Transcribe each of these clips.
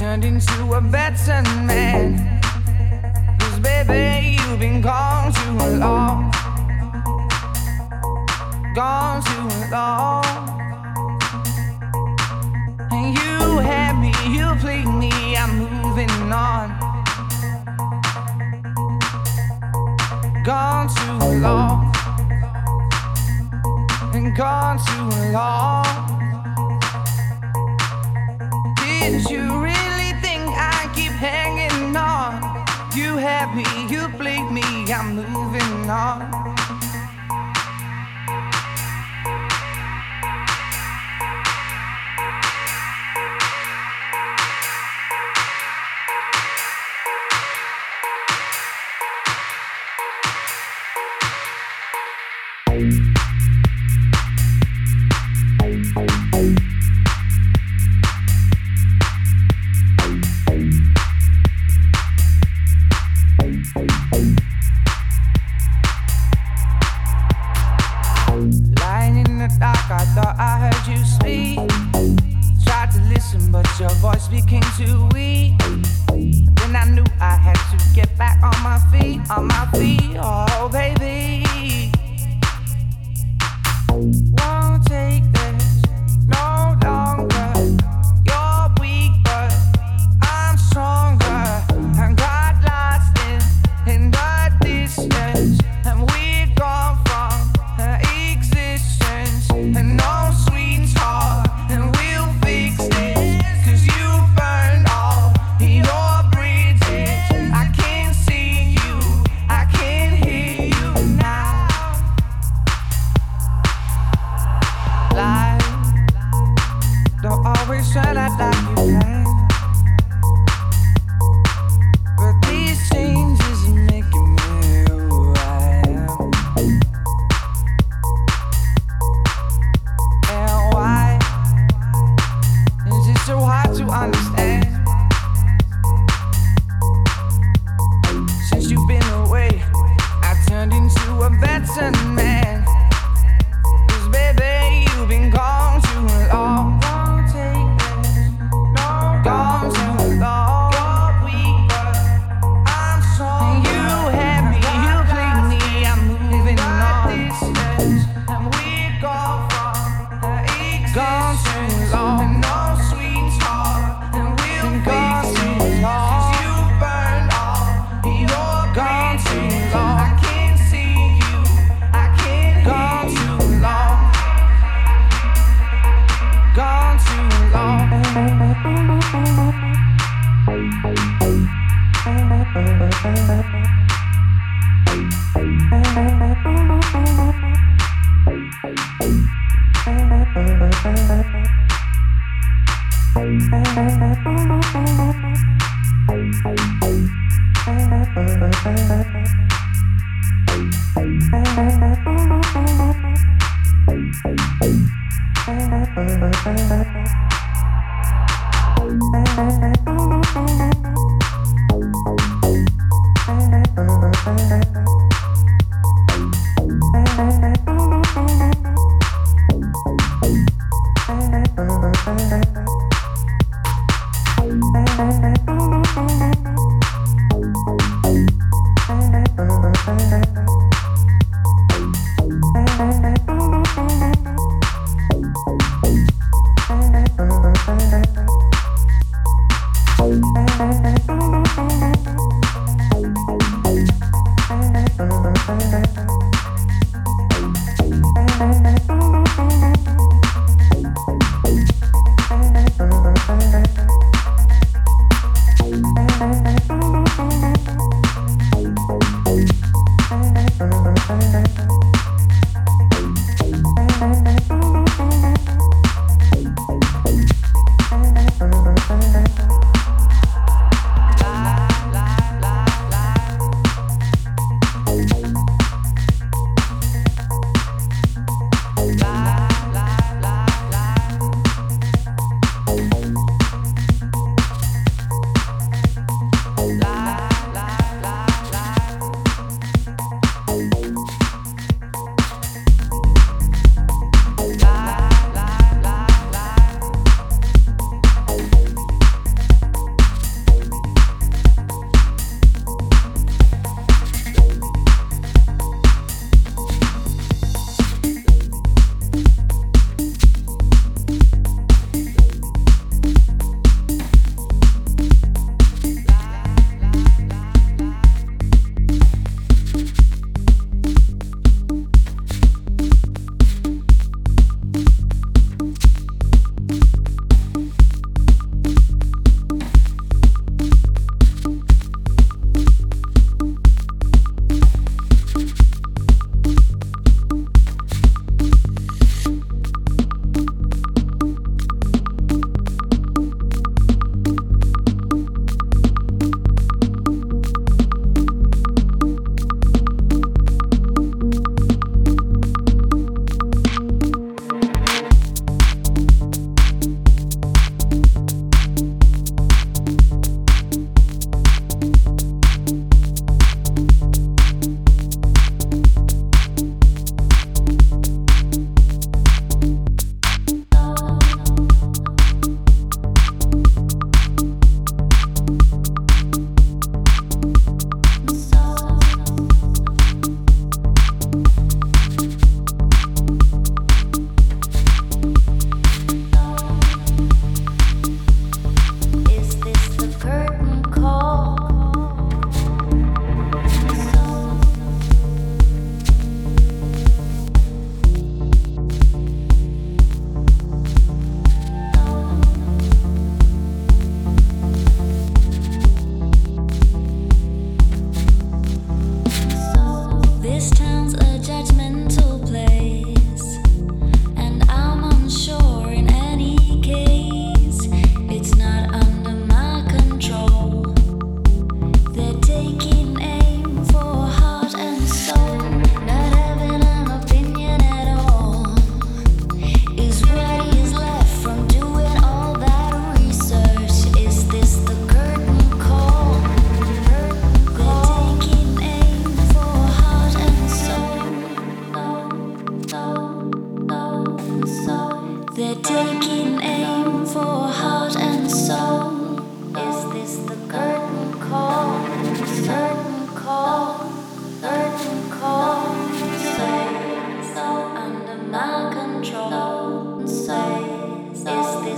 turned into a better man. Cause baby, you've been gone too long. Gone too long. And you had me, you played me, I'm moving on. Gone too long. And gone too long. Did you really me, you blame me, I'm moving on.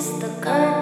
стакан.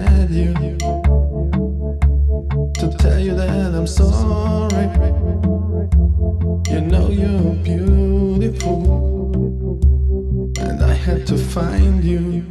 at you to tell you that I'm sorry. You know you're beautiful, and I had to find you.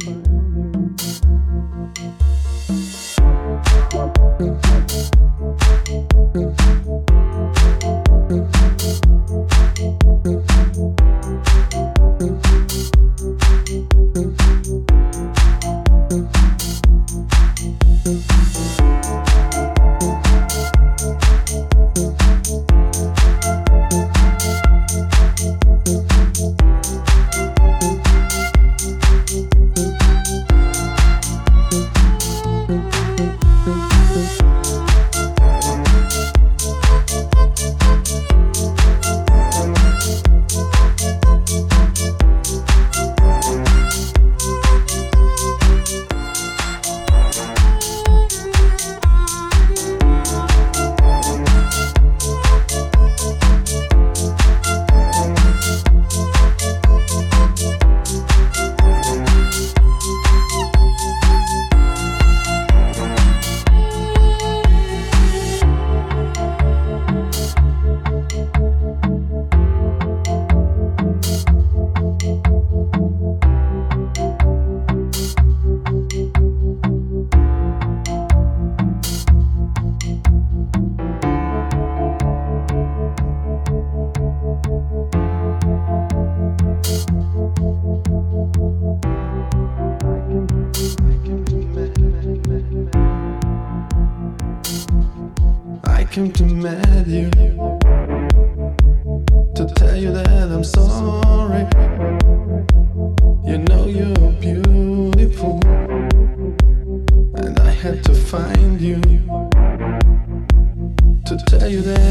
find you to tell you that.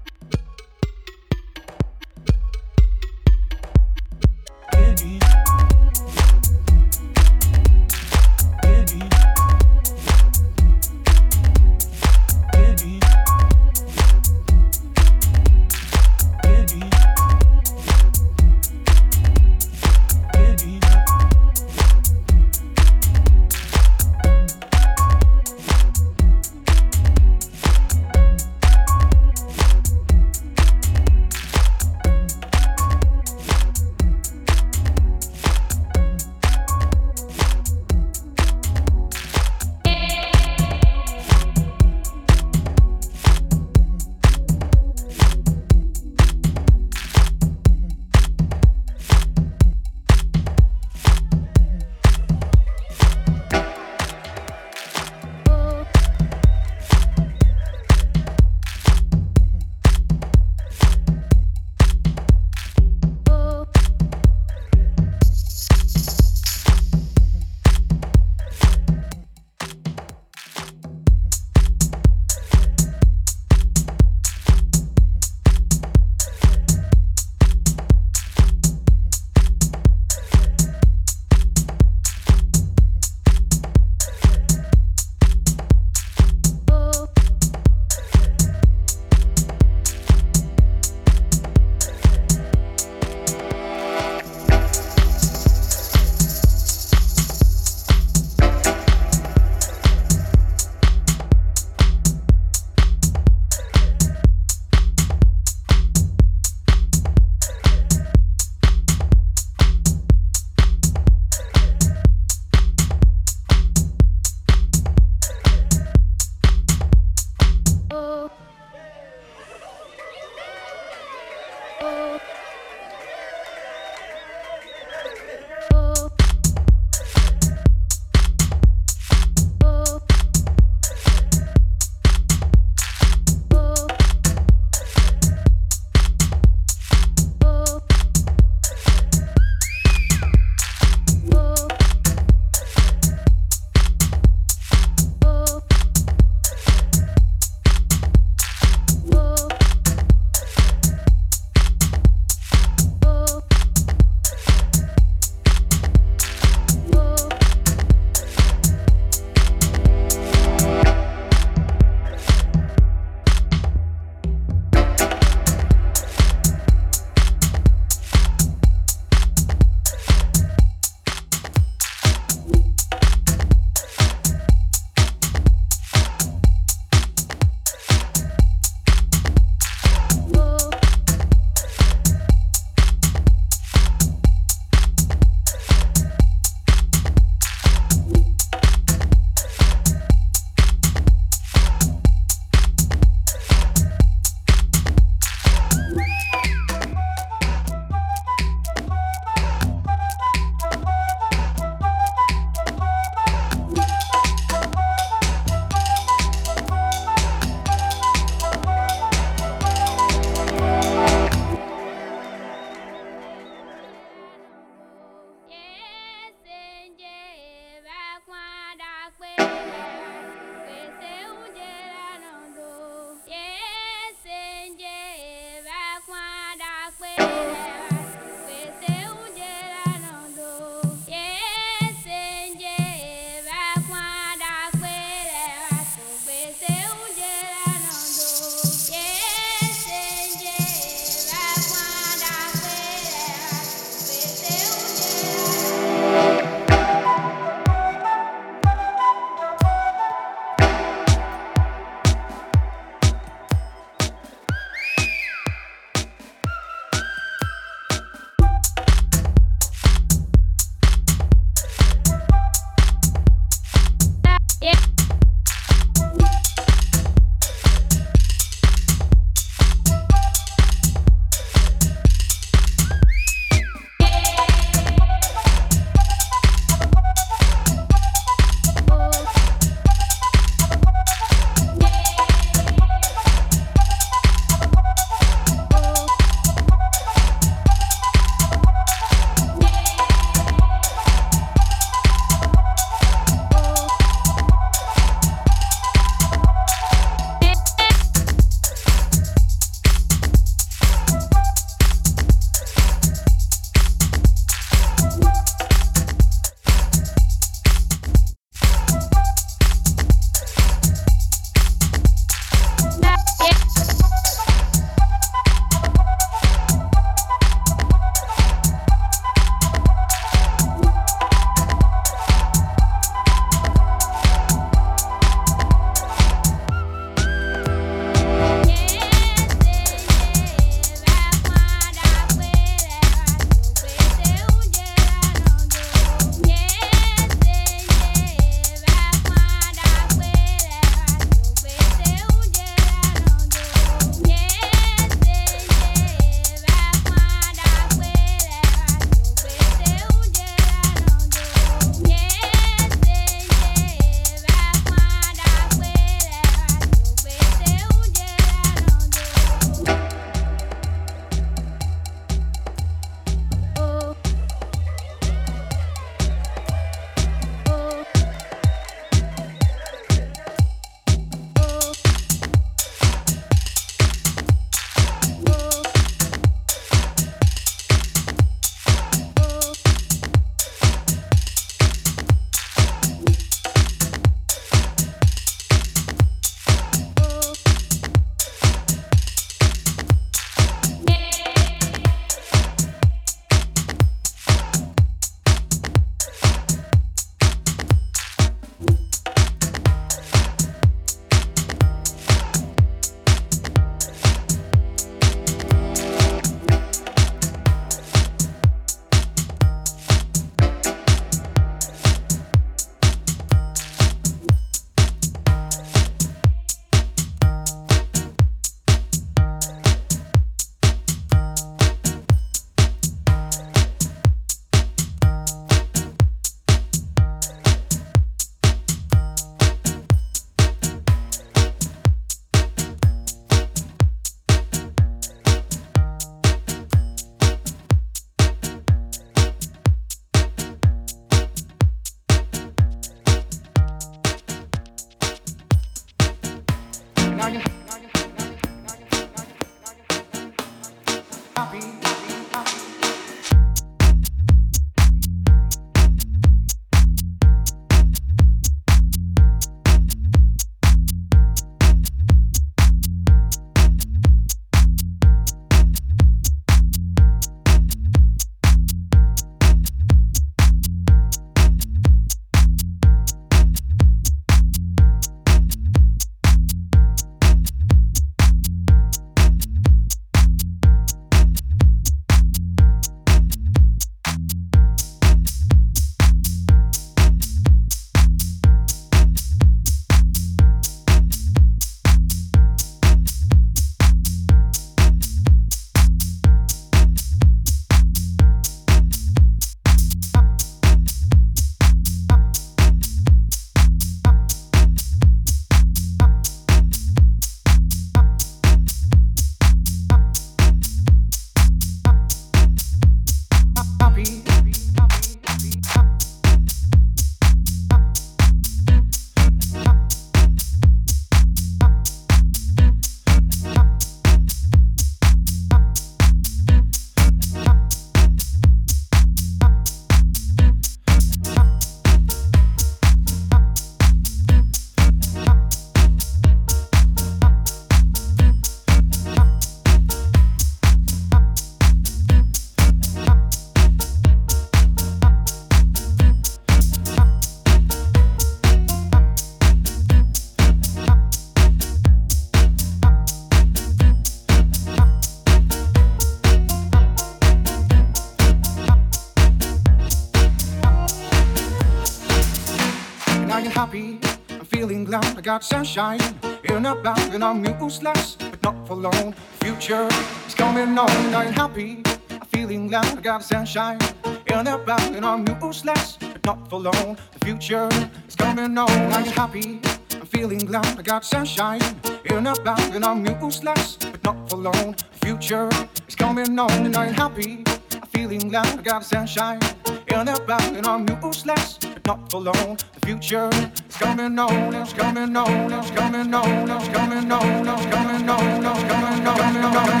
Sunshine in a bag and I'm useless, but not for long. Future is coming on and I'm happy. I'm feeling glad I got sunshine in a bag and I'm useless, but not for long. The future is coming on I'm happy. I'm feeling glad I got sunshine in a bag and I'm useless, but not for long. The future is coming on and I'm happy. I'm feeling glad I got sunshine in a bag and I'm useless not long. The future is coming on, it's coming on, it's coming on, it's coming on, it's coming on, it's coming on, coming on.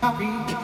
Happy.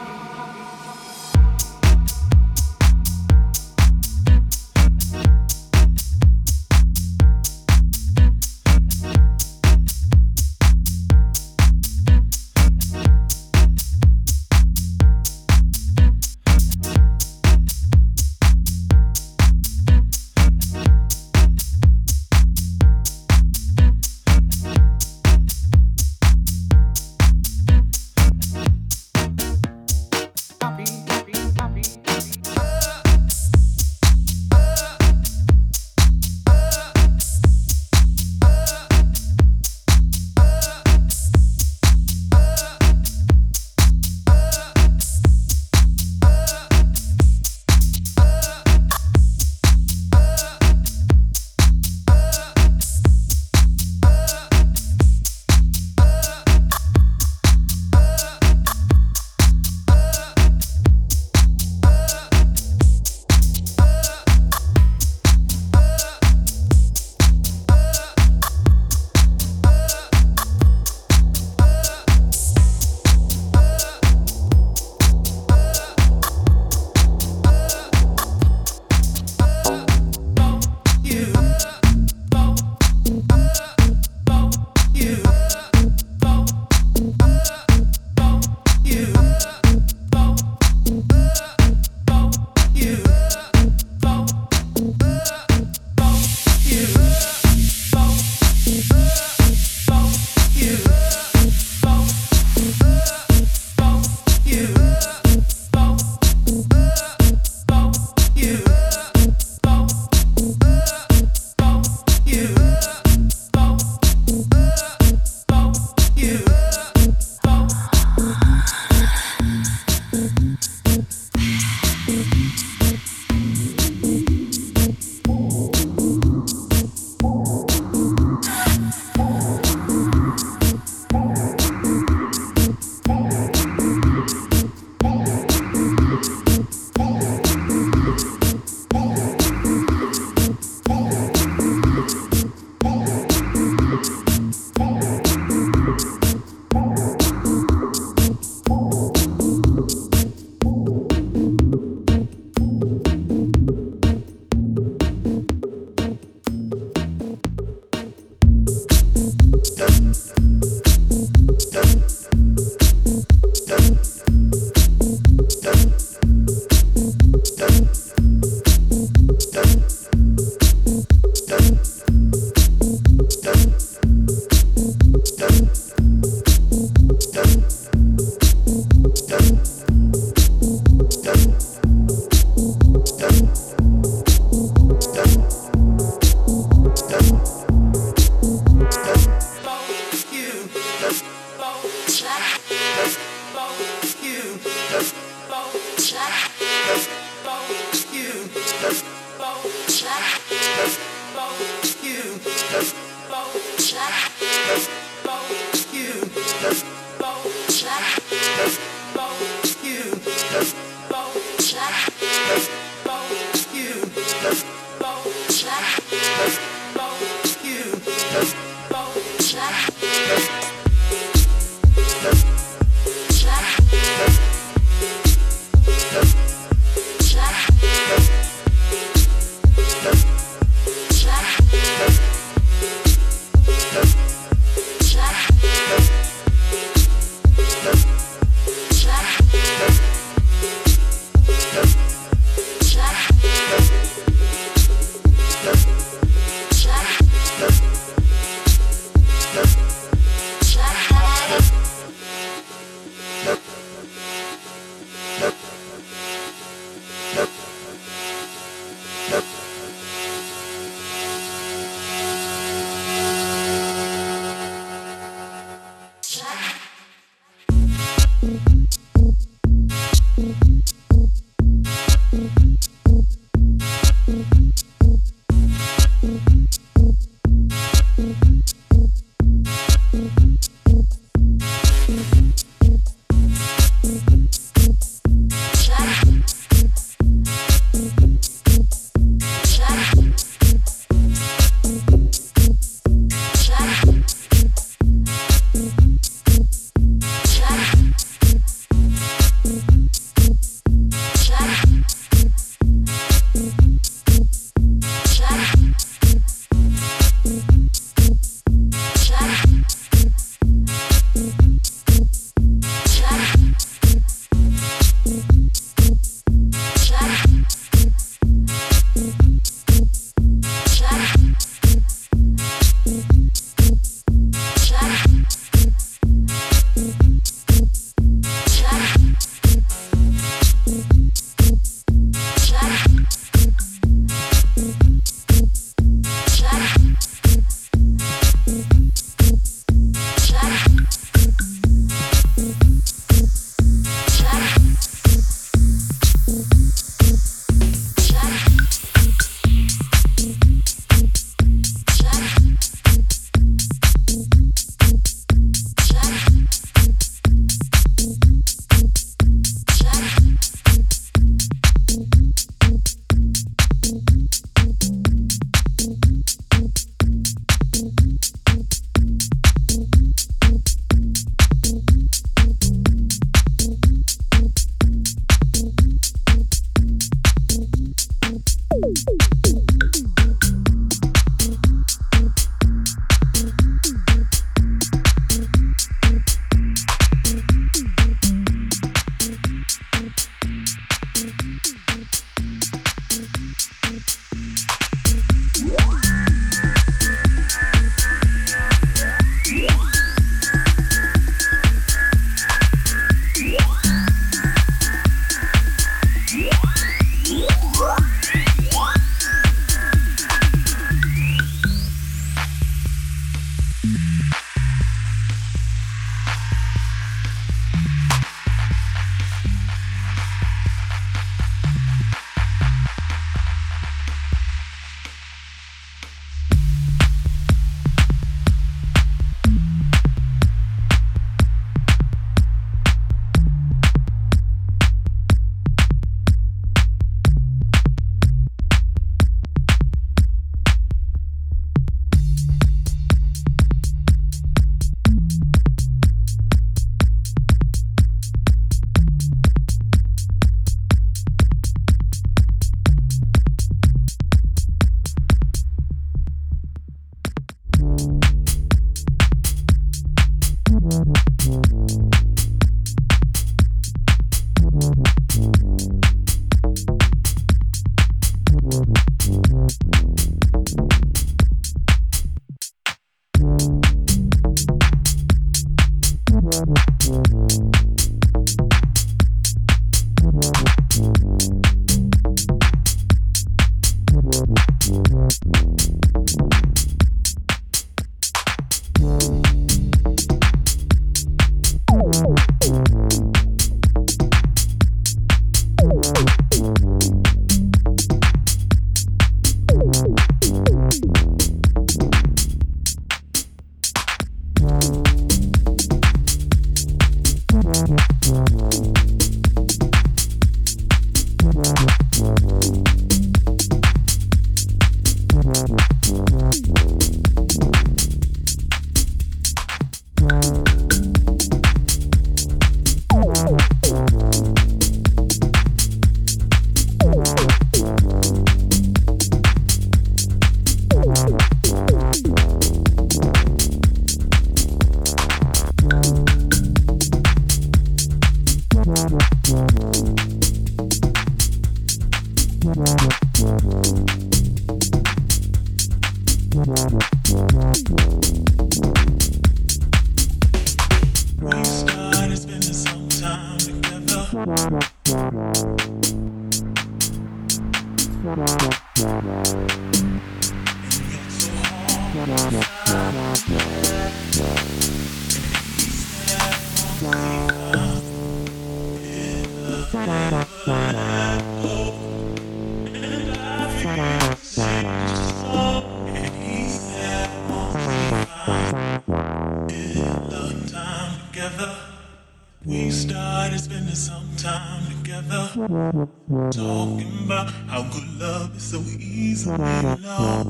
Talking about how good love is so easily lost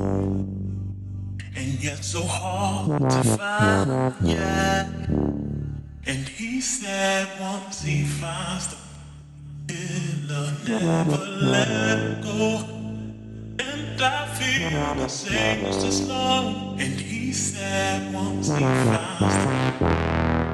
and yet so hard to find. Yeah. And he said once he finds the killer, never let go. And I feel the same as just love. And he said once he finds the